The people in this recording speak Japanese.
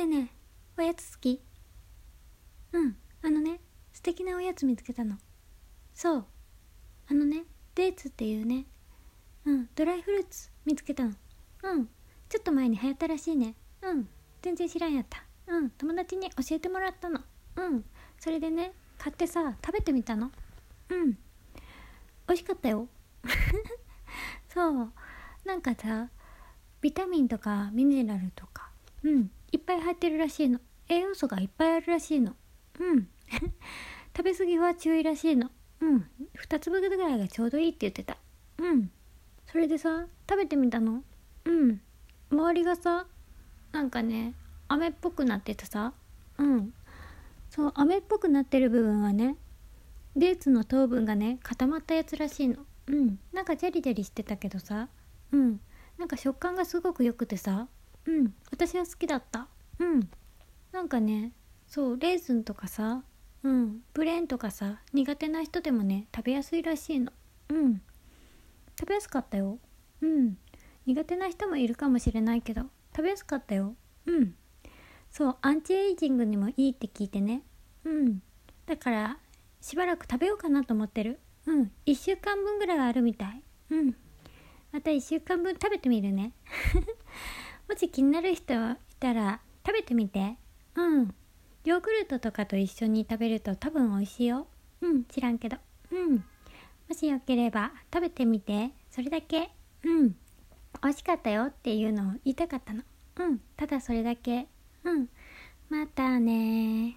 ねえねえおやつ好き。うんあのね素敵なおやつ見つけたの。そう。あのねデーツっていうねうんドライフルーツ見つけたの。うんちょっと前に流行ったらしいね。うん全然知らんやった。うん友達に教えてもらったの。うんそれでね買ってさ食べてみたの。うん美味しかったよ。そう。なんかさビタミンとかミネラルとか。うん。いっぱい入ってるらしいの。栄養素がいっぱいあるらしいの。うん。食べ過ぎは注意らしいの。うん。2粒ぐらいがちょうどいいって言ってた。うん。それでさ食べてみたの？うん。周りがさなんかね飴っぽくなっててさ。うん。そう飴っぽくなってる部分はねデーツの糖分がね固まったやつらしいの。うん。なんかジャリジャリしてたけどさ。うん。なんか食感がすごく良くてさ。うん。私は好きだった。うん。なんかねそうレーズンとかさうん。プレーンとかさ苦手な人でもね食べやすいらしいの。うん。食べやすかったよ。うん。苦手な人もいるかもしれないけど食べやすかったよ。うん。そうアンチエイジングにもいいって聞いてね。うん。だからしばらく食べようかなと思ってる。うん。1週間分ぐらいはあるみたい。うん。また1週間分食べてみるねもし気になる人いたら食べてみて。うん。ヨーグルトとかと一緒に食べると多分美味しいよ。うん。知らんけど。うん。もしよければ食べてみて。それだけ。うん。美味しかったよっていうのを言いたかったの。うん。ただそれだけ。うん。またね